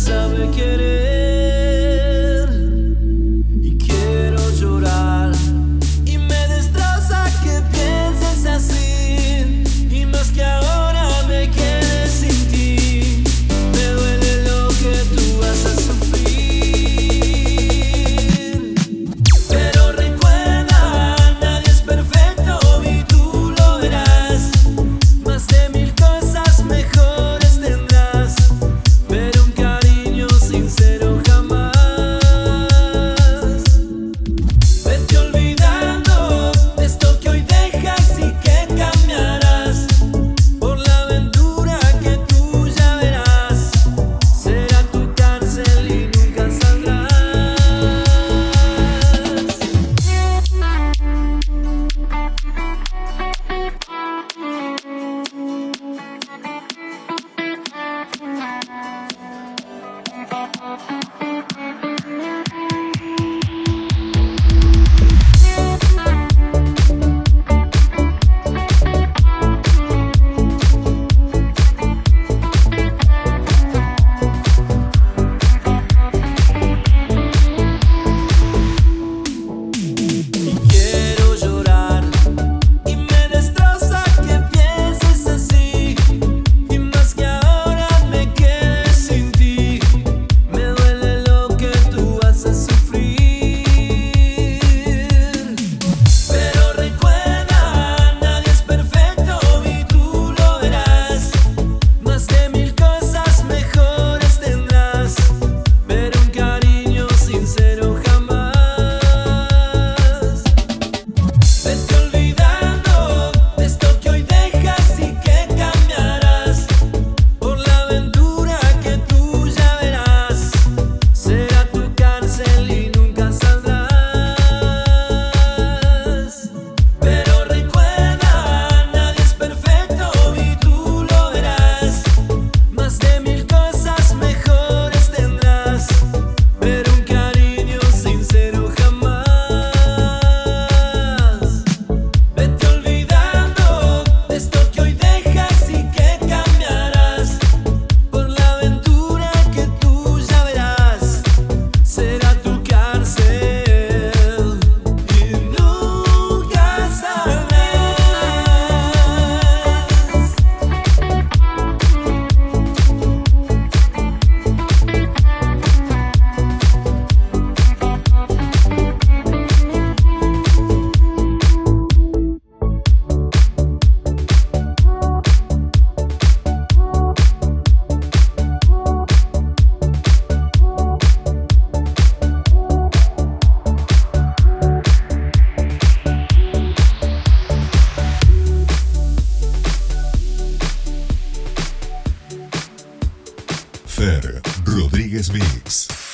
sabe quiere Let's go. Fer Rodríguez Mix.